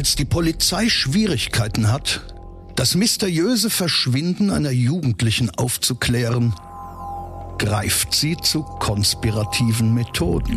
Als die Polizei Schwierigkeiten hat, das mysteriöse Verschwinden einer Jugendlichen aufzuklären, greift sie zu konspirativen Methoden.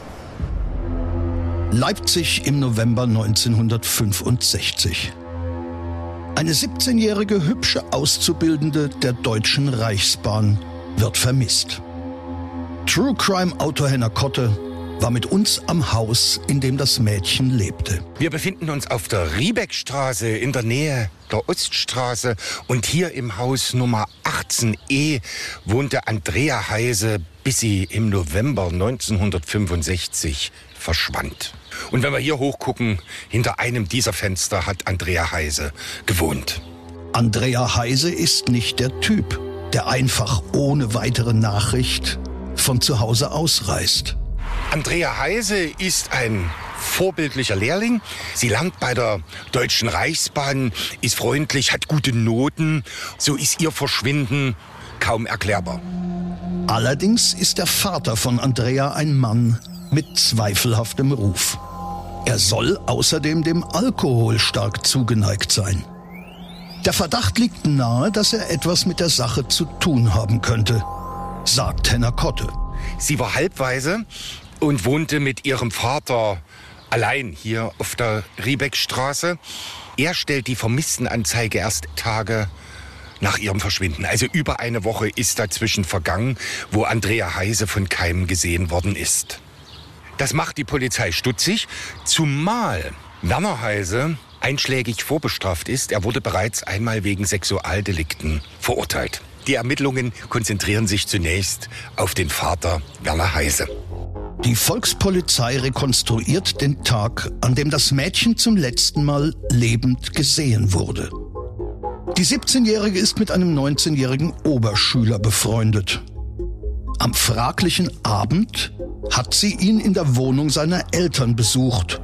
Leipzig im November 1965. Eine 17-jährige hübsche Auszubildende der Deutschen Reichsbahn wird vermisst. True Crime Autor Henner Kotte war mit uns am Haus, in dem das Mädchen lebte. Wir befinden uns auf der Riebeckstraße in der Nähe der Oststraße und hier im Haus Nummer 18e wohnte Andrea Heise, bis sie im November 1965 verschwand. Und wenn wir hier hochgucken, hinter einem dieser Fenster hat Andrea Heise gewohnt. Andrea Heise ist nicht der Typ, der einfach ohne weitere Nachricht von zu Hause ausreist. Andrea Heise ist ein vorbildlicher Lehrling. Sie lernt bei der Deutschen Reichsbahn, ist freundlich, hat gute Noten. So ist ihr Verschwinden kaum erklärbar. Allerdings ist der Vater von Andrea ein Mann mit zweifelhaftem Ruf. Er soll außerdem dem Alkohol stark zugeneigt sein. Der Verdacht liegt nahe, dass er etwas mit der Sache zu tun haben könnte, sagt Henner Kotte. Sie war halbweise und wohnte mit ihrem Vater allein hier auf der Riebeckstraße. Er stellt die Vermisstenanzeige erst Tage nach ihrem Verschwinden. Also über eine Woche ist dazwischen vergangen, wo Andrea Heise von keinem gesehen worden ist. Das macht die Polizei stutzig, zumal Werner Heise einschlägig vorbestraft ist. Er wurde bereits einmal wegen Sexualdelikten verurteilt. Die Ermittlungen konzentrieren sich zunächst auf den Vater Werner Heise. Die Volkspolizei rekonstruiert den Tag, an dem das Mädchen zum letzten Mal lebend gesehen wurde. Die 17-Jährige ist mit einem 19-jährigen Oberschüler befreundet. Am fraglichen Abend hat sie ihn in der Wohnung seiner Eltern besucht,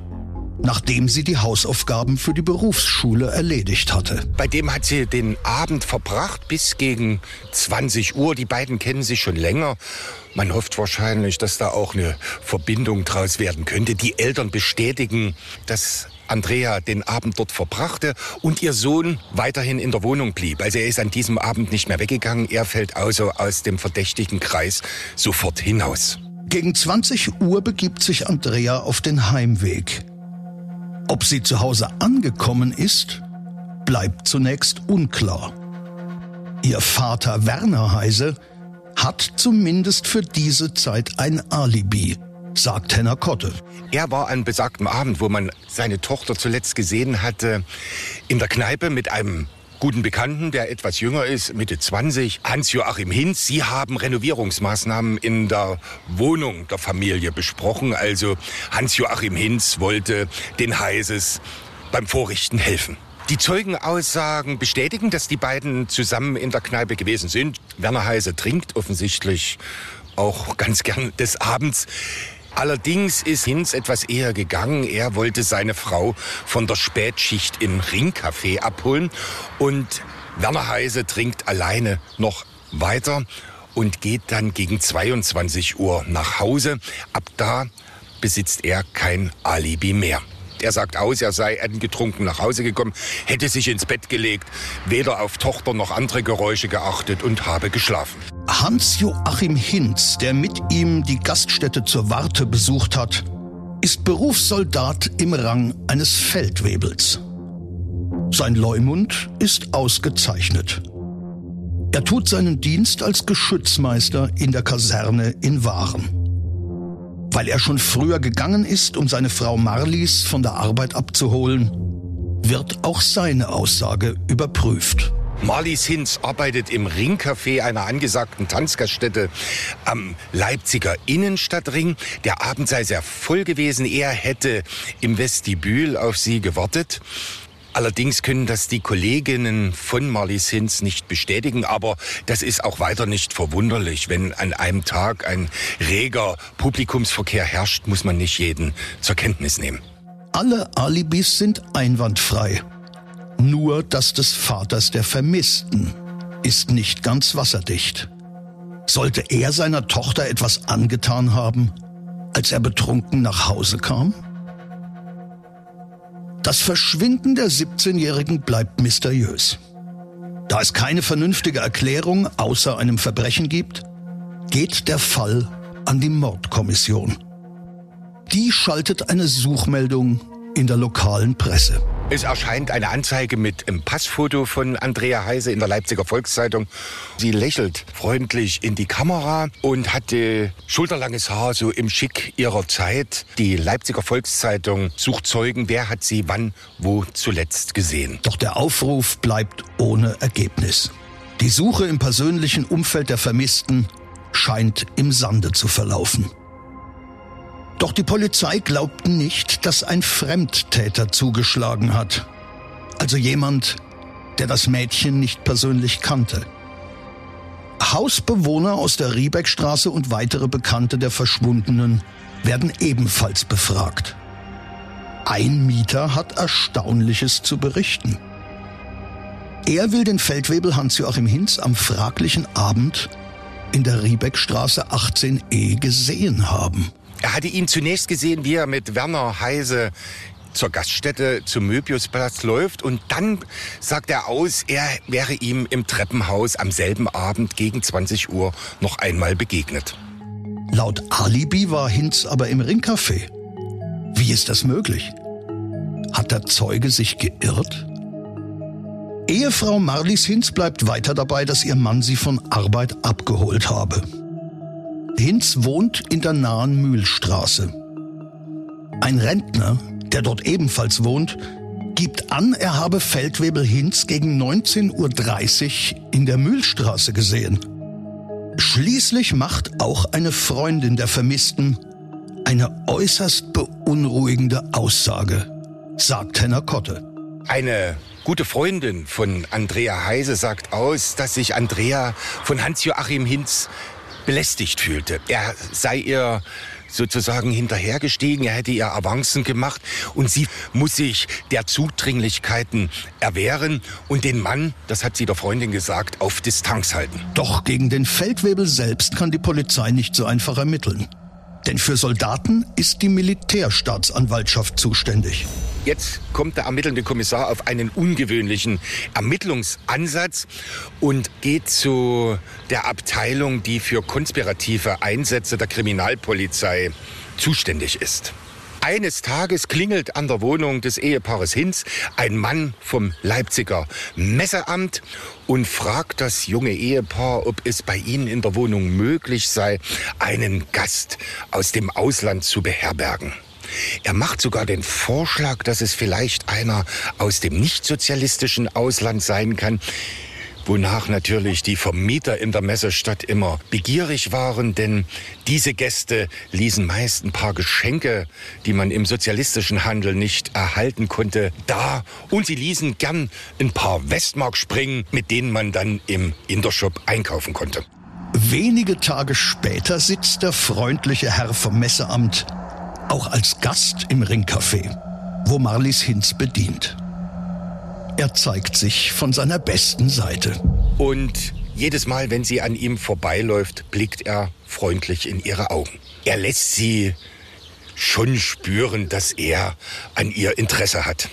nachdem sie die Hausaufgaben für die Berufsschule erledigt hatte. Bei dem hat sie den Abend verbracht bis gegen 20 Uhr. Die beiden kennen sich schon länger. Man hofft wahrscheinlich, dass da auch eine Verbindung draus werden könnte. Die Eltern bestätigen, dass Andrea den Abend dort verbrachte und ihr Sohn weiterhin in der Wohnung blieb. Also er ist an diesem Abend nicht mehr weggegangen. Er fällt also aus dem verdächtigen Kreis sofort hinaus. Gegen 20 Uhr begibt sich Andrea auf den Heimweg. Ob sie zu Hause angekommen ist, bleibt zunächst unklar. Ihr Vater Werner Heise hat zumindest für diese Zeit ein Alibi, sagt Henner Kotte. Er war an besagtem Abend, wo man seine Tochter zuletzt gesehen hatte, in der Kneipe mit einem guten Bekannten, der etwas jünger ist, Mitte 20, Hans-Joachim Hinz. Sie haben Renovierungsmaßnahmen in der Wohnung der Familie besprochen. Also Hans-Joachim Hinz wollte den Heises beim Vorrichten helfen. Die Zeugenaussagen bestätigen, dass die beiden zusammen in der Kneipe gewesen sind. Werner Heise trinkt offensichtlich auch ganz gern des Abends. Allerdings ist Hinz etwas eher gegangen. Er wollte seine Frau von der Spätschicht im Ringcafé abholen und Werner Heise trinkt alleine noch weiter und geht dann gegen 22 Uhr nach Hause. Ab da besitzt er kein Alibi mehr. Er sagt aus, er sei angetrunken nach Hause gekommen, hätte sich ins Bett gelegt, weder auf Tochter noch andere Geräusche geachtet und habe geschlafen. Hans-Joachim Hinz, der mit ihm die Gaststätte zur Warte besucht hat, ist Berufssoldat im Rang eines Feldwebels. Sein Leumund ist ausgezeichnet. Er tut seinen Dienst als Geschützmeister in der Kaserne in Waren. Weil er schon früher gegangen ist, um seine Frau Marlies von der Arbeit abzuholen, wird auch seine Aussage überprüft. Marlies Hinz arbeitet im Ringcafé einer angesagten Tanzgaststätte am Leipziger Innenstadtring. Der Abend sei sehr voll gewesen. Er hätte im Vestibül auf sie gewartet. Allerdings können das die Kolleginnen von Marlies Hinz nicht bestätigen, aber das ist auch weiter nicht verwunderlich. Wenn an einem Tag ein reger Publikumsverkehr herrscht, muss man nicht jeden zur Kenntnis nehmen. Alle Alibis sind einwandfrei. Nur das des Vaters der Vermissten ist nicht ganz wasserdicht. Sollte er seiner Tochter etwas angetan haben, als er betrunken nach Hause kam? Das Verschwinden der 17-Jährigen bleibt mysteriös. Da es keine vernünftige Erklärung außer einem Verbrechen gibt, geht der Fall an die Mordkommission. Die schaltet eine Suchmeldung in der lokalen Presse. Es erscheint eine Anzeige mit einem Passfoto von Andrea Heise in der Leipziger Volkszeitung. Sie lächelt freundlich in die Kamera und hatte schulterlanges Haar, so im Schick ihrer Zeit. Die Leipziger Volkszeitung sucht Zeugen, wer hat sie wann, wo zuletzt gesehen. Doch der Aufruf bleibt ohne Ergebnis. Die Suche im persönlichen Umfeld der Vermissten scheint im Sande zu verlaufen. Doch die Polizei glaubt nicht, dass ein Fremdtäter zugeschlagen hat. Also jemand, der das Mädchen nicht persönlich kannte. Hausbewohner aus der Riebeckstraße und weitere Bekannte der Verschwundenen werden ebenfalls befragt. Ein Mieter hat Erstaunliches zu berichten. Er will den Feldwebel Hans-Joachim Hinz am fraglichen Abend in der Riebeckstraße 18e gesehen haben. Er hatte ihn zunächst gesehen, wie er mit Werner Heise zur Gaststätte zum Möbiusplatz läuft und dann sagt er aus, er wäre ihm im Treppenhaus am selben Abend gegen 20 Uhr noch einmal begegnet. Laut Alibi war Hinz aber im Ringcafé. Wie ist das möglich? Hat der Zeuge sich geirrt? Ehefrau Marlies Hinz bleibt weiter dabei, dass ihr Mann sie von Arbeit abgeholt habe. Hinz wohnt in der nahen Mühlstraße. Ein Rentner, der dort ebenfalls wohnt, gibt an, er habe Feldwebel Hinz gegen 19.30 Uhr in der Mühlstraße gesehen. Schließlich macht auch eine Freundin der Vermissten eine äußerst beunruhigende Aussage, sagt Henner Kotte. Eine gute Freundin von Andrea Heise sagt aus, dass sich Andrea von Hans-Joachim Hinz belästigt fühlte. Er sei ihr sozusagen hinterhergestiegen, er hätte ihr Avancen gemacht und sie muss sich der Zudringlichkeiten erwehren und den Mann, das hat sie der Freundin gesagt, auf Distanz halten. Doch gegen den Feldwebel selbst kann die Polizei nicht so einfach ermitteln. Denn für Soldaten ist die Militärstaatsanwaltschaft zuständig. Jetzt kommt der ermittelnde Kommissar auf einen ungewöhnlichen Ermittlungsansatz und geht zu der Abteilung, die für konspirative Einsätze der Kriminalpolizei zuständig ist. Eines Tages klingelt an der Wohnung des Ehepaares Hinz ein Mann vom Leipziger Messeamt und fragt das junge Ehepaar, ob es bei ihnen in der Wohnung möglich sei, einen Gast aus dem Ausland zu beherbergen. Er macht sogar den Vorschlag, dass es vielleicht einer aus dem nichtsozialistischen Ausland sein kann, wonach natürlich die Vermieter in der Messestadt immer begierig waren, denn diese Gäste ließen meist ein paar Geschenke, die man im sozialistischen Handel nicht erhalten konnte, da und sie ließen gern ein paar Westmark springen, mit denen man dann im Intershop einkaufen konnte. Wenige Tage später sitzt der freundliche Herr vom Messeamt auch als Gast im Ringcafé, wo Marlies Hinz bedient. Er zeigt sich von seiner besten Seite. Und jedes Mal, wenn sie an ihm vorbeiläuft, blickt er freundlich in ihre Augen. Er lässt sie schon spüren, dass er an ihr Interesse hat.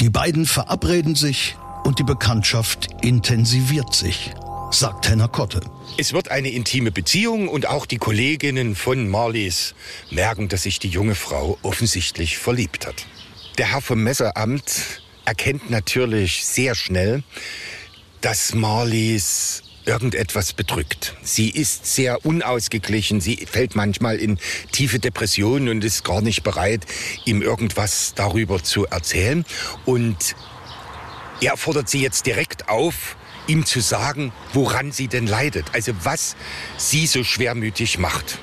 Die beiden verabreden sich und die Bekanntschaft intensiviert sich, sagt Henner Kotte. Es wird eine intime Beziehung und auch die Kolleginnen von Marlies merken, dass sich die junge Frau offensichtlich verliebt hat. Der Herr vom Messeramt erkennt natürlich sehr schnell, dass Marlies irgendetwas bedrückt. Sie ist sehr unausgeglichen, sie fällt manchmal in tiefe Depressionen und ist gar nicht bereit, ihm irgendwas darüber zu erzählen. Und er fordert sie jetzt direkt auf, ihm zu sagen, woran sie denn leidet, also was sie so schwermütig macht.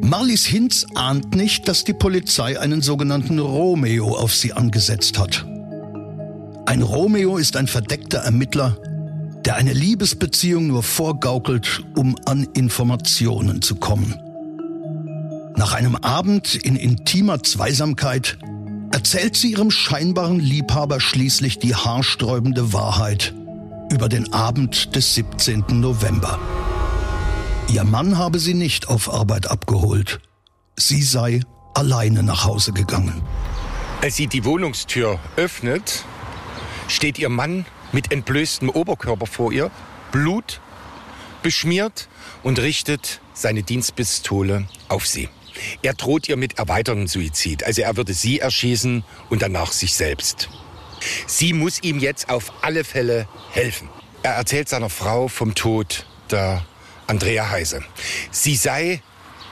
Marlies Hinz ahnt nicht, dass die Polizei einen sogenannten Romeo auf sie angesetzt hat. Ein Romeo ist ein verdeckter Ermittler, der eine Liebesbeziehung nur vorgaukelt, um an Informationen zu kommen. Nach einem Abend in intimer Zweisamkeit erzählt sie ihrem scheinbaren Liebhaber schließlich die haarsträubende Wahrheit über den Abend des 17. November. Ihr Mann habe sie nicht auf Arbeit abgeholt. Sie sei alleine nach Hause gegangen. Als sie die Wohnungstür öffnet, steht ihr Mann mit entblößtem Oberkörper vor ihr, Blut beschmiert und richtet seine Dienstpistole auf sie. Er droht ihr mit erweitertem Suizid. Also er würde sie erschießen und danach sich selbst. Sie muss ihm jetzt auf alle Fälle helfen. Er erzählt seiner Frau vom Tod der Andrea Heise. Sie sei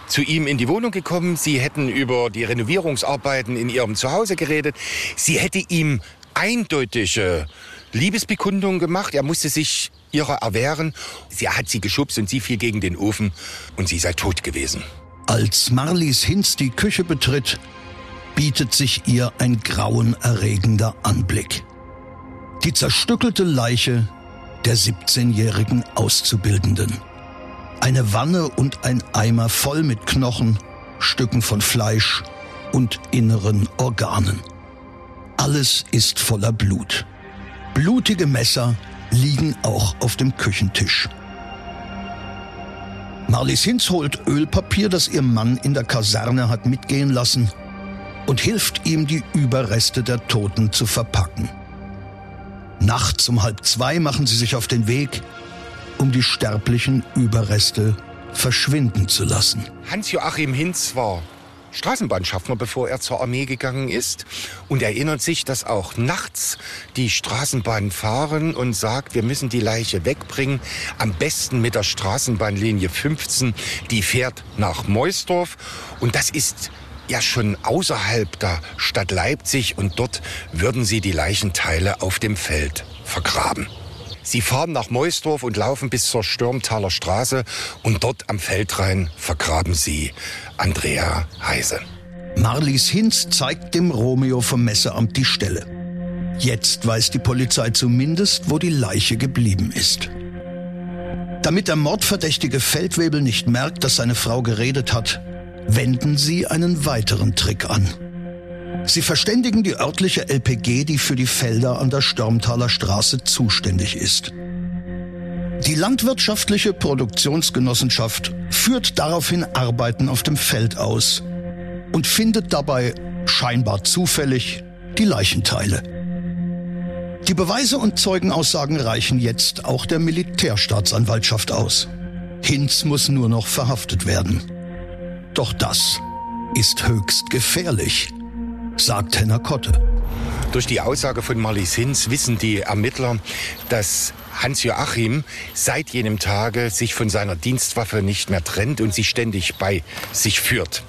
zu ihm in die Wohnung gekommen. Sie hätten über die Renovierungsarbeiten in ihrem Zuhause geredet. Sie hätte ihm eindeutige Liebesbekundungen gemacht. Er musste sich ihrer erwehren. Sie hat sie geschubst und sie fiel gegen den Ofen und sie sei tot gewesen. Als Marlies Hinz die Küche betritt, bietet sich ihr ein grauenerregender Anblick. Die zerstückelte Leiche der 17-jährigen Auszubildenden. Eine Wanne und ein Eimer voll mit Knochen, Stücken von Fleisch und inneren Organen. Alles ist voller Blut. Blutige Messer liegen auch auf dem Küchentisch. Marlies Hinz holt Ölpapier, das ihr Mann in der Kaserne hat mitgehen lassen, und hilft ihm, die Überreste der Toten zu verpacken. Nachts um halb zwei machen sie sich auf den Weg, um die sterblichen Überreste verschwinden zu lassen. Hans-Joachim Hinz war Straßenbahnschaffner, bevor er zur Armee gegangen ist und erinnert sich, dass auch nachts die Straßenbahnen fahren und sagt, wir müssen die Leiche wegbringen, am besten mit der Straßenbahnlinie 15, die fährt nach Meusdorf und das ist ja schon außerhalb der Stadt Leipzig und dort würden sie die Leichenteile auf dem Feld vergraben. Sie fahren nach Meusdorf und laufen bis zur Stürmtaler Straße und dort am Feldrain vergraben sie Andrea Heise. Marlies Hinz zeigt dem Romeo vom Messeamt die Stelle. Jetzt weiß die Polizei zumindest, wo die Leiche geblieben ist. Damit der Mordverdächtige Feldwebel nicht merkt, dass seine Frau geredet hat, wenden sie einen weiteren Trick an. Sie verständigen die örtliche LPG, die für die Felder an der Störmtaler Straße zuständig ist. Die landwirtschaftliche Produktionsgenossenschaft führt daraufhin Arbeiten auf dem Feld aus und findet dabei scheinbar zufällig die Leichenteile. Die Beweise und Zeugenaussagen reichen jetzt auch der Militärstaatsanwaltschaft aus. Hinz muss nur noch verhaftet werden. Doch das ist höchst gefährlich sagt Henner Kotte. Durch die Aussage von Marlies Hinz wissen die Ermittler, dass Hans-Joachim seit jenem Tage sich von seiner Dienstwaffe nicht mehr trennt und sie ständig bei sich führt.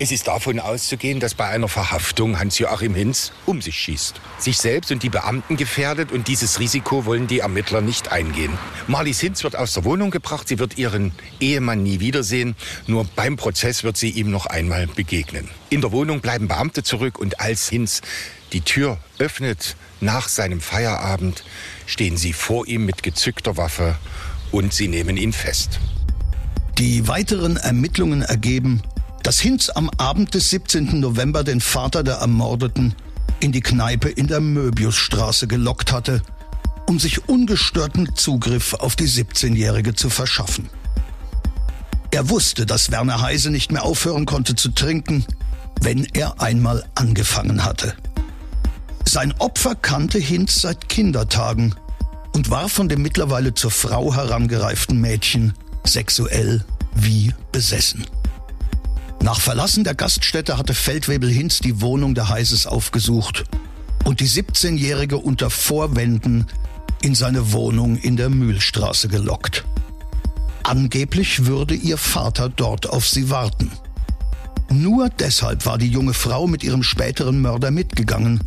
Es ist davon auszugehen, dass bei einer Verhaftung Hans-Joachim Hinz um sich schießt, sich selbst und die Beamten gefährdet und dieses Risiko wollen die Ermittler nicht eingehen. Marlies Hinz wird aus der Wohnung gebracht, sie wird ihren Ehemann nie wiedersehen, nur beim Prozess wird sie ihm noch einmal begegnen. In der Wohnung bleiben Beamte zurück und als Hinz die Tür öffnet nach seinem Feierabend, stehen sie vor ihm mit gezückter Waffe und sie nehmen ihn fest. Die weiteren Ermittlungen ergeben, dass Hinz am Abend des 17. November den Vater der Ermordeten in die Kneipe in der Möbiusstraße gelockt hatte, um sich ungestörten Zugriff auf die 17-Jährige zu verschaffen. Er wusste, dass Werner Heise nicht mehr aufhören konnte zu trinken, wenn er einmal angefangen hatte. Sein Opfer kannte Hinz seit Kindertagen und war von dem mittlerweile zur Frau herangereiften Mädchen sexuell wie besessen. Nach Verlassen der Gaststätte hatte Feldwebel Hinz die Wohnung der Heises aufgesucht und die 17-Jährige unter Vorwänden in seine Wohnung in der Mühlstraße gelockt. Angeblich würde ihr Vater dort auf sie warten. Nur deshalb war die junge Frau mit ihrem späteren Mörder mitgegangen,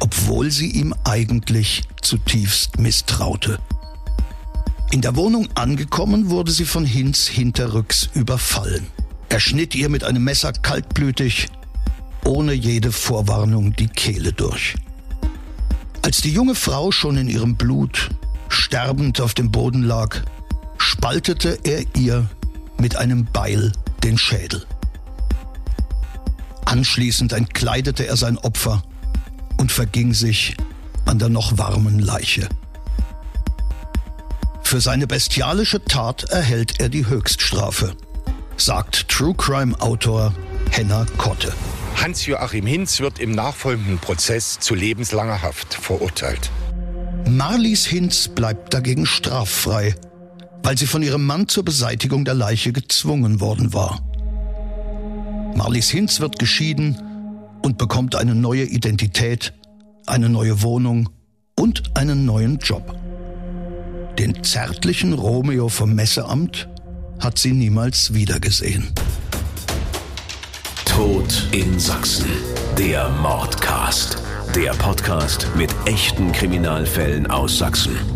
obwohl sie ihm eigentlich zutiefst misstraute. In der Wohnung angekommen wurde sie von Hinz hinterrücks überfallen. Er schnitt ihr mit einem Messer kaltblütig, ohne jede Vorwarnung die Kehle durch. Als die junge Frau schon in ihrem Blut sterbend auf dem Boden lag, spaltete er ihr mit einem Beil den Schädel. Anschließend entkleidete er sein Opfer und verging sich an der noch warmen Leiche. Für seine bestialische Tat erhält er die Höchststrafe, sagt True Crime Autor Henna Kotte. Hans-Joachim Hinz wird im nachfolgenden Prozess zu lebenslanger Haft verurteilt. Marlies Hinz bleibt dagegen straffrei, weil sie von ihrem Mann zur Beseitigung der Leiche gezwungen worden war. Marlies Hinz wird geschieden und bekommt eine neue Identität, eine neue Wohnung und einen neuen Job. Den zärtlichen Romeo vom Messeamt hat sie niemals wiedergesehen. Tod in Sachsen. Der Mordcast. Der Podcast mit echten Kriminalfällen aus Sachsen.